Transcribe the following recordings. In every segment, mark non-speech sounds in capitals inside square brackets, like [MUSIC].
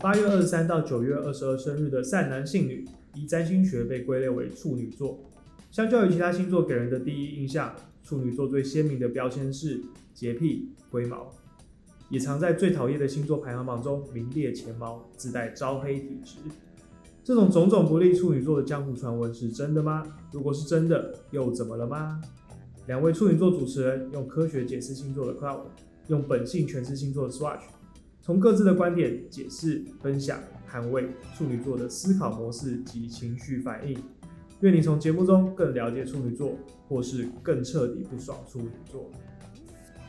八月二十三到九月二十二生日的善男信女，以占星学被归类为处女座。相较于其他星座给人的第一印象，处女座最鲜明的标签是洁癖、龟毛，也常在最讨厌的星座排行榜中名列前茅，自带招黑体质。这种种种不利处女座的江湖传闻是真的吗？如果是真的，又怎么了吗？两位处女座主持人用科学解释星座的 Cloud，用本性诠释星座的 Swatch，从各自的观点解释、分享、捍卫处女座的思考模式及情绪反应。愿你从节目中更了解处女座，或是更彻底不爽处女座。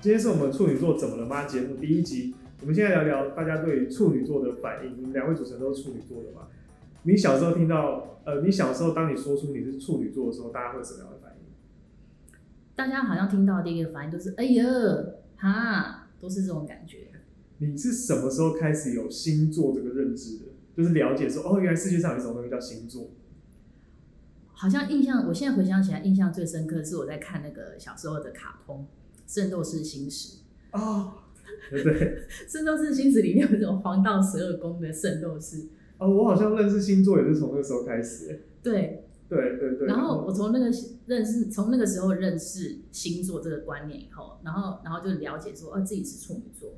今天是我们处女座怎么了吗节目第一集，我们现在聊聊大家对处女座的反应。你们两位主持人都是处女座的吗？你小时候听到，呃，你小时候当你说出你是处女座的时候，大家会什么样的反应？大家好像听到第一个反应都是“哎呀，哈”，都是这种感觉。你是什么时候开始有星座这个认知的？就是了解说，哦，原来世界上有一种东西叫星座。好像印象，我现在回想起来，印象最深刻是我在看那个小时候的卡通《圣斗士星矢》哦，[LAUGHS] 对对，《圣斗士星矢》里面有一种黄道十二宫的圣斗士。哦，我好像认识星座也是从那个时候开始。对，对对对。然后我从那个认识，从那个时候认识星座这个观念以后，然后然后就了解说，哦，自己是处女座。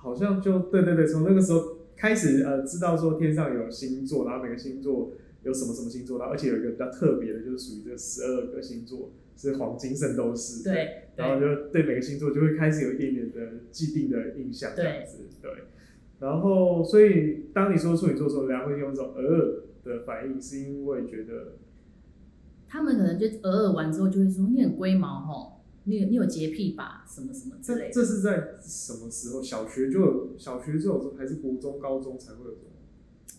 好像就对对对，从那个时候开始，呃，知道说天上有星座，然后每个星座有什么什么星座，然后而且有一个比较特别的，就是属于这十二个星座是黄金圣斗士。对。然后就对每个星座就会开始有一点点的既定的印象，这样子，对。对然后，所以当你说处女座的时候，人家会用这种呃的反应，是因为觉得他们可能就呃完之后就会说你很龟毛吼，你你有洁癖吧，什么什么之类的。这是在什么时候？小学就有，小学就有，还是国中、高中才会有这种？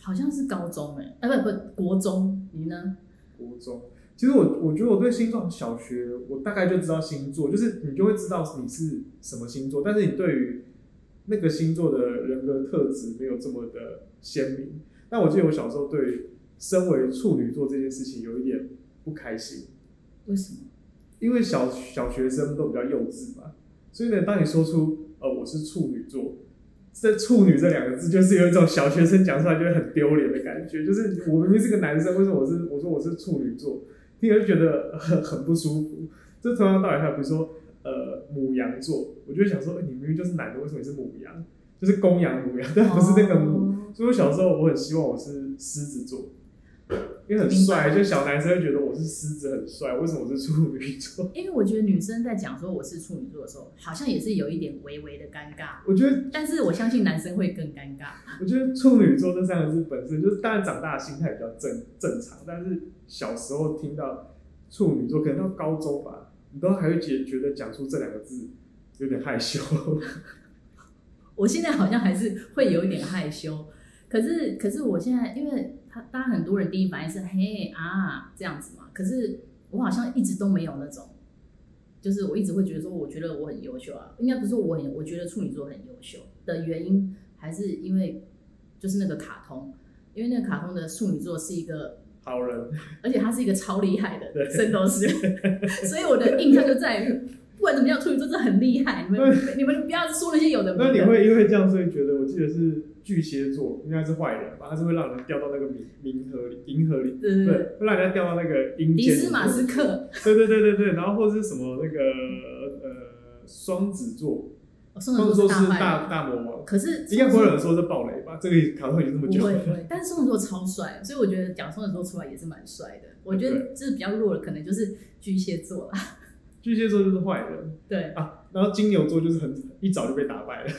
好像是高中哎、欸，啊不不，国中，你呢？国中，其实我我觉得我对星座，小学我大概就知道星座，就是你就会知道你是什么星座，但是你对于那个星座的人格特质没有这么的鲜明，但我记得我小时候对身为处女座这件事情有一点不开心。为什么？因为小小学生都比较幼稚嘛，所以呢，当你说出呃我是处女座，这处女这两个字就是有一种小学生讲出来就会很丢脸的感觉，就是我明明是个男生，为什么我是我说我是处女座，听了就觉得很很不舒服。这同样道理还比如说。呃，母羊座，我就想说，欸，你明明就是男的，为什么你是母羊？就是公羊母羊，但不是那个母。Oh. 所以我小时候我很希望我是狮子座，因为很帅，就小男生会觉得我是狮子很帅。为什么我是处女座？[LAUGHS] 因为我觉得女生在讲说我是处女座的时候，好像也是有一点微微的尴尬。我觉得，但是我相信男生会更尴尬。我觉得处女座这三个字本身就是，当然长大的心态比较正正常，但是小时候听到处女座，可能到高中吧。你都还会觉觉得讲出这两个字有点害羞。[LAUGHS] 我现在好像还是会有一点害羞，可是可是我现在，因为他当然很多人第一反应是嘿啊这样子嘛，可是我好像一直都没有那种，就是我一直会觉得说，我觉得我很优秀。啊，应该不是我很，我觉得处女座很优秀的原因，还是因为就是那个卡通，因为那个卡通的处女座是一个。[LAUGHS] 好人，[LAUGHS] 而且他是一个超厉害的圣斗士，[LAUGHS] 所以我的印象就在于，不管怎么样，处女座真的很厉害。你们你们不要说那些有的没的。那你会因为这样，所以觉得我记得是巨蟹座应该是坏人吧？他是会让人掉到那个冥冥河里、银河里，对对对，会让人家掉到那个阴间。迪斯马斯克，对对对对对，然后或者是什么那个呃双子座。双子座是大大魔王，可是应该不会有人说是暴雷吧？这个卡通已经这么久了。不会，但是双子座超帅，所以我觉得讲双子座出来也是蛮帅的。我觉得就是比较弱的，可能就是巨蟹座啦。巨蟹座就是坏人。对啊，然后金牛座就是很一早就被打败了。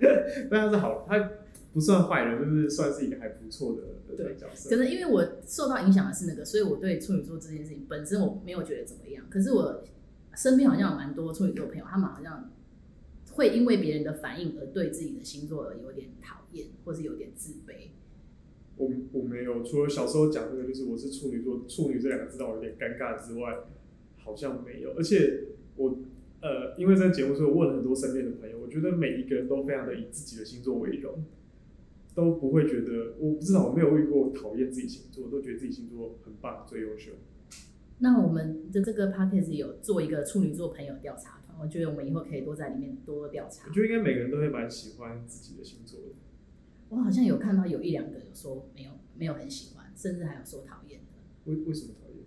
对，[LAUGHS] 但他是好，他不算坏人，就是算是一个还不错的对角色。可能因为我受到影响的是那个，所以我对处女座这件事情本身我没有觉得怎么样。可是我。身边好像有蛮多处女座朋友，他们好像会因为别人的反应而对自己的星座有点讨厌，或是有点自卑。我我没有，除了小时候讲那个，就是我是处女座，处女这两个字让我有点尴尬之外，好像没有。而且我呃，因为在节目，所以我问了很多身边的朋友，我觉得每一个人都非常的以自己的星座为荣，都不会觉得，我至少，我没有遇过讨厌自己星座，都觉得自己星座很棒，最优秀。那我们的这个 podcast 有做一个处女座朋友调查团，我觉得我们以后可以多在里面多多调查。我觉得应该每个人都会蛮喜欢自己的星座的。我好像有看到有一两个有说没有没有很喜欢，甚至还有说讨厌的。为为什么讨厌？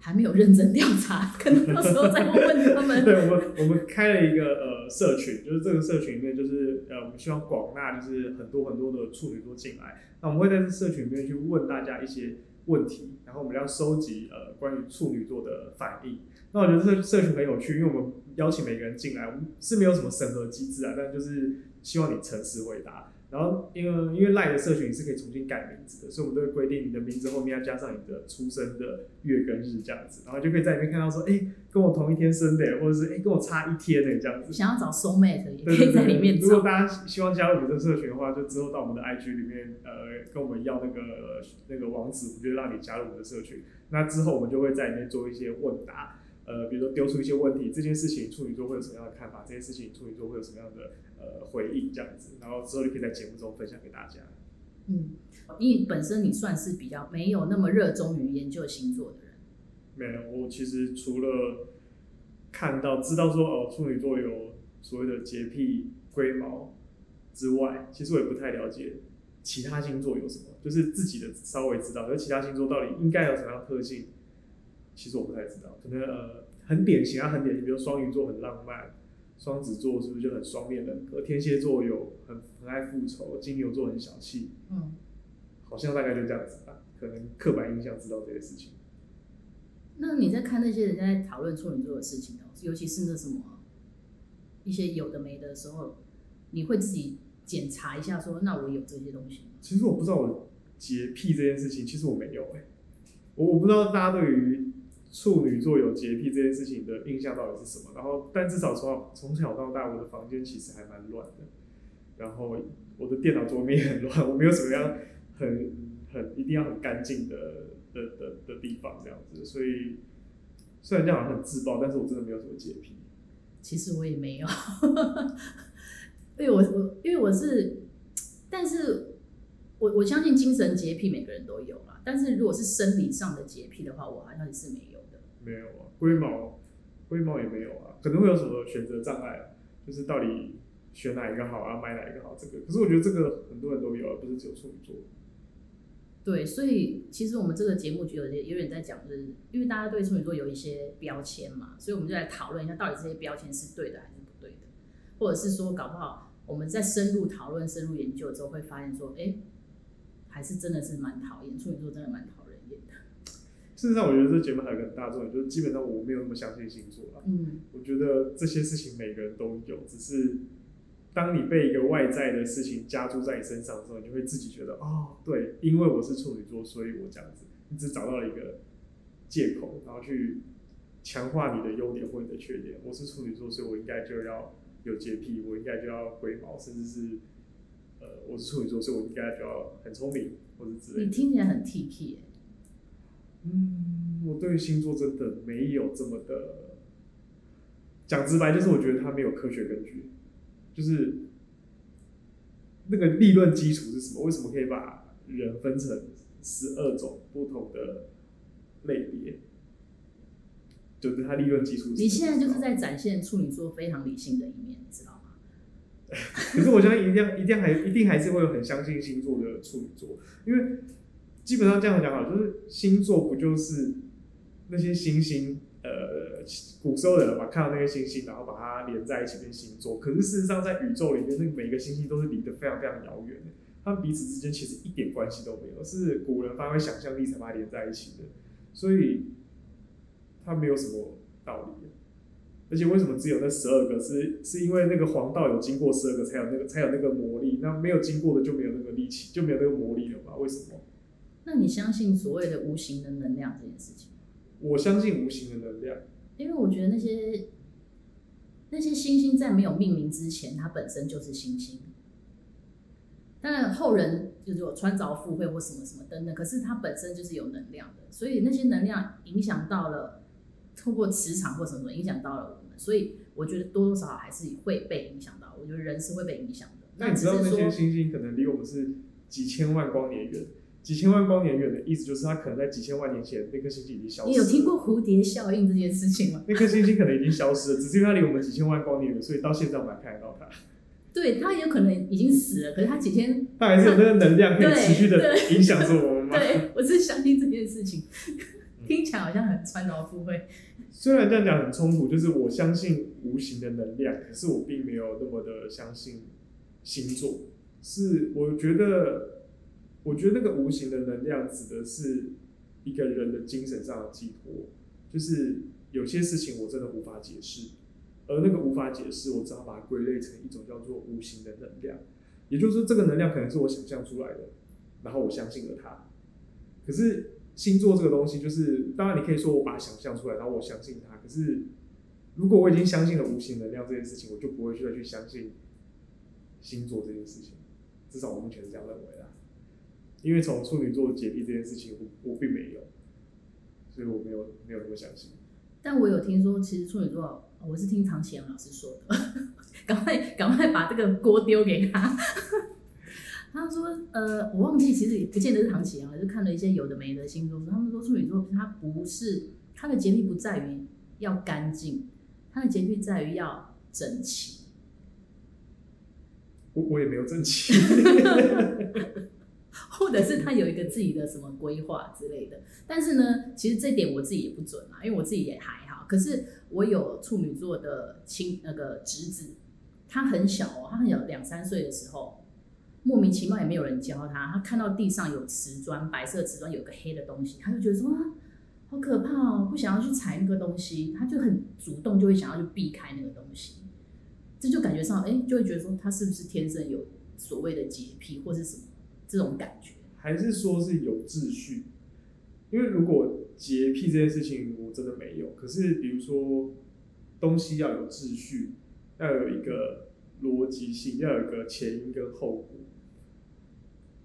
还没有认真调查，[LAUGHS] 可能到时候再问问他们。[LAUGHS] 对，我们我们开了一个呃社群，就是这个社群里面就是呃我们希望广纳就是很多很多的处女座进来，那我们会在这社群里面去问大家一些问题，然后我们要收集呃关于处女座的反应。那我觉得这社群很有趣，因为我们邀请每个人进来，我们是没有什么审核机制啊，但就是希望你诚实回答。然后，因为因为赖的社群是可以重新改名字的，所以我们都会规定你的名字后面要加上你的出生的月跟日这样子，然后就可以在里面看到说，哎，跟我同一天生的，或者是哎跟我差一天的这样子。想要找 soul mate 也可以在里面找。如果大家希望加入我们这个社群的话，就之后到我们的 IG 里面，呃，跟我们要那个那个网址，我们就让你加入我们的社群。那之后我们就会在里面做一些问答。呃，比如说丢出一些问题，这件事情处女座会有什么样的看法？这件事情处女座会有什么样的呃回应？这样子，然后之后就可以在节目中分享给大家。嗯，你本身你算是比较没有那么热衷于研究星座的人。没有，我其实除了看到知道说哦，处女座有所谓的洁癖、龟毛之外，其实我也不太了解其他星座有什么，就是自己的稍微知道，而其他星座到底应该有什么样的特性。其实我不太知道，可能呃很典型啊，很典型，比如双鱼座很浪漫，双子座是不是就很双面人格？天蝎座有很很爱复仇，金牛座很小气，嗯，好像大概就这样子吧。可能刻板印象知道这些事情。那你在看那些人在讨论处女座的事情，尤其是那什么一些有的没的时候，你会自己检查一下说，说那我有这些东西吗？其实我不知道我洁癖这件事情，其实我没有哎、欸，我我不知道大家对于。处女座有洁癖这件事情的印象到底是什么？然后，但至少从从小到大，我的房间其实还蛮乱的。然后，我的电脑桌面很乱，我没有什么样很很一定要很干净的的的的地方这样子。所以，虽然这样好像很自爆，但是我真的没有什么洁癖。其实我也没有，因为我我因为我是，但是我我相信精神洁癖每个人都有啦。但是如果是生理上的洁癖的话，我好像是没有。没有啊，龟毛，龟毛也没有啊，可能会有什么选择障碍，就是到底选哪一个好啊，买哪一个好？这个，可是我觉得这个很多人都有，啊不是只有处女座。对，所以其实我们这个节目就有点有点在讲，就是因为大家对处女座有一些标签嘛，所以我们就来讨论一下，到底这些标签是对的还是不对的，或者是说，搞不好我们在深入讨论、深入研究之后，会发现说，哎，还是真的是蛮讨厌处女座，真的蛮讨人厌的。事实上，我觉得这节目还有个很大重点，就是基本上我没有那么相信星座啦。嗯，我觉得这些事情每个人都有，只是当你被一个外在的事情加注在你身上的时候，你就会自己觉得，哦，对，因为我是处女座，所以我这样子，你只找到了一个借口，然后去强化你的优点或你的缺点。我是处女座，所以我应该就要有洁癖，我应该就要龟毛，甚至是呃，我是处女座，所以我应该就要很聪明，或者之类的。你听起来很 T P 嗯，我对星座真的没有这么的讲直白，就是我觉得它没有科学根据，就是那个理论基础是什么？为什么可以把人分成十二种不同的类别？就是它理论基础。你现在就是在展现处女座非常理性的一面，你知道吗？[LAUGHS] 可是我相信一定一定还一定还是会有很相信星座的处女座，因为。基本上这样讲好，就是星座不就是那些星星？呃，古时候的人嘛，看到那些星星，然后把它连在一起变星座。可是事实上，在宇宙里面，那每个星星都是离得非常非常遥远的，他们彼此之间其实一点关系都没有，是古人发挥想象力才把它连在一起的。所以，它没有什么道理。而且，为什么只有那十二个？是是因为那个黄道有经过十二个，才有那个才有那个魔力。那没有经过的就没有那个力气，就没有那个魔力了嘛？为什么？那你相信所谓的无形的能量这件事情？我相信无形的能量，因为我觉得那些那些星星在没有命名之前，它本身就是星星。当然后人就是有穿凿附会或什么什么等等，可是它本身就是有能量的，所以那些能量影响到了，通过磁场或什么什么影响到了我们，所以我觉得多多少少还是会被影响到。我觉得人是会被影响的。那你知道那些星星可能离我们是几千万光年远？几千万光年远的意思就是它可能在几千万年前那颗星星已经消失了。你有听过蝴蝶效应这件事情吗？那颗星星可能已经消失了，只是因为它离我们几千万光年远，所以到现在我们还看得到它。对，它有可能已经死了，可是它几天 [LAUGHS] 它还是有那个能量可以持续的影响着我们吗？[LAUGHS] 对，我是相信这件事情，听起来好像很穿凿附会。虽然这样讲很冲突，就是我相信无形的能量，可是我并没有那么的相信星座。是，我觉得，我觉得那个无形的能量指的是一个人的精神上的寄托，就是有些事情我真的无法解释。而那个无法解释，我只好把它归类成一种叫做无形的能量，也就是说，这个能量可能是我想象出来的，然后我相信了它。可是星座这个东西，就是当然你可以说我把它想象出来，然后我相信它。可是如果我已经相信了无形能量这件事情，我就不会再去相信星座这件事情。至少我目前是这样认为，因为从处女座解密这件事情，我我并没有，所以我没有没有那么相信。但我有听说，其实处女座。我是听唐启阳老师说的，[LAUGHS] 赶快赶快把这个锅丢给他。[LAUGHS] 他说，呃，我忘记，其实也不见得是唐启阳，就看了一些有的没的星座，他们说处女座他不是他的洁癖不在于要干净，他的洁癖在于要整齐。我我也没有整齐。[LAUGHS] 或者是他有一个自己的什么规划之类的，但是呢，其实这点我自己也不准啊，因为我自己也还好。可是我有处女座的亲那个侄子，他很小哦，他很小，两三岁的时候，莫名其妙也没有人教他，他看到地上有瓷砖，白色瓷砖有个黑的东西，他就觉得说啊，好可怕哦，不想要去踩那个东西，他就很主动就会想要去避开那个东西，这就感觉上哎，就会觉得说他是不是天生有所谓的洁癖或是什么。这种感觉，还是说是有秩序？因为如果洁癖这件事情我真的没有，可是比如说东西要有秩序，要有一个逻辑性，要有一个前因跟后果，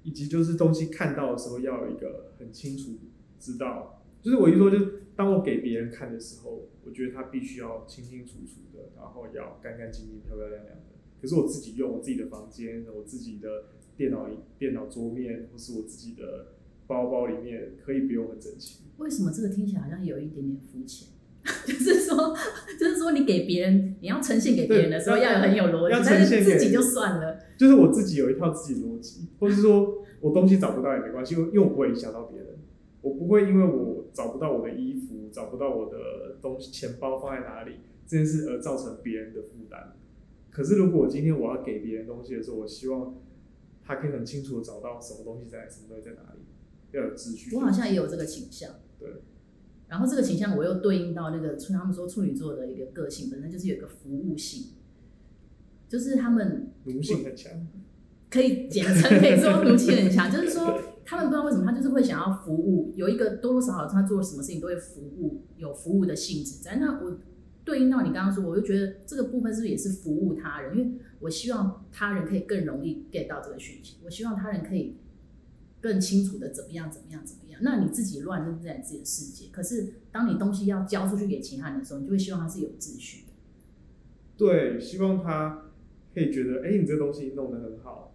以及就是东西看到的时候要有一个很清楚知道。就是我一说，就是当我给别人看的时候，我觉得他必须要清清楚楚的，然后要干干净净、漂漂亮亮的。可是我自己用我自己的房间，我自己的。电脑、电脑桌面，或是我自己的包包里面，可以不用很整齐。为什么这个听起来好像有一点点肤浅？[LAUGHS] 就是说，就是说，你给别人，你要呈现给别人的时候，要有很有逻辑，但是自己就算了。就是我自己有一套自己的逻辑，或是说我东西找不到也没关系，因为我不会影响到别人。我不会因为我找不到我的衣服，找不到我的东西，钱包放在哪里这件事而造成别人的负担。可是如果我今天我要给别人东西的时候，我希望。他可以很清楚的找到什么东西在什么东西在哪里，要有秩序。我好像也有这个倾向。对。然后这个倾向我又对应到那个处，他们说处女座的一个个性本身就是有一个服务性，就是他们奴性很强。可以简称可以说 [LAUGHS] 奴性很强，就是说他们不知道为什么他就是会想要服务，有一个多多少少他做什么事情都会服务，有服务的性质在。那我。对应到你刚刚说，我就觉得这个部分是不是也是服务他人？因为我希望他人可以更容易 get 到这个讯息，我希望他人可以更清楚的怎么样怎么样怎么样。那你自己乱，那是在自己的世界。可是当你东西要交出去给其他人的时候，你就会希望他是有秩序的。对，希望他可以觉得，哎，你这个东西弄得很好，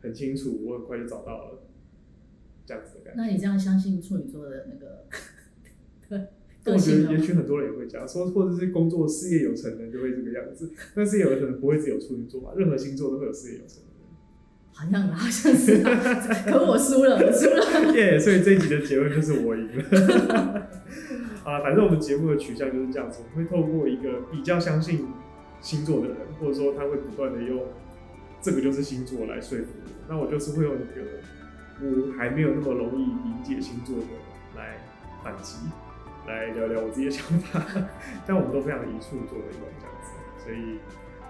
很清楚，我很快就找到了，这样子的感觉。那你这样相信处女座的那个？对。[LAUGHS] 我觉得也许很多人也会这样说，或者是工作事业有成的人就会这个样子，但是有的可能不会只有处女座吧，任何星座都会有事业有成的人。好像好像是、啊，可我输了，我输了。[LAUGHS] 耶，yeah, 所以这一集的结论就是我赢了。[LAUGHS] 啊，反正我们节目的取向就是这样子，我们会透过一个比较相信星座的人，或者说他会不断的用这个就是星座来说服我，那我就是会用一个我还没有那么容易理解星座的来反击。来聊聊我自己的想法，[LAUGHS] 但我们都非常的以处女座为荣这样子，所以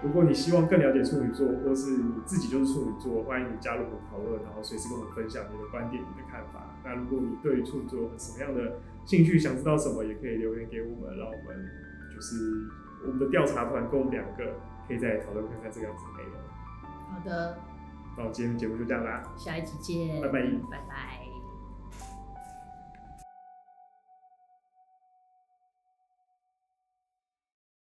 如果你希望更了解处女座，或是你自己就是处女座，欢迎你加入我们讨论，然后随时跟我们分享你的观点、你的看法。那如果你对于处女座有什么样的兴趣，想知道什么，也可以留言给我们，让我们就是我们的调查团跟我们两个可以再讨论看看这个样子的内容。好的，那我今天节目就这样啦，下一集见，拜拜，拜拜。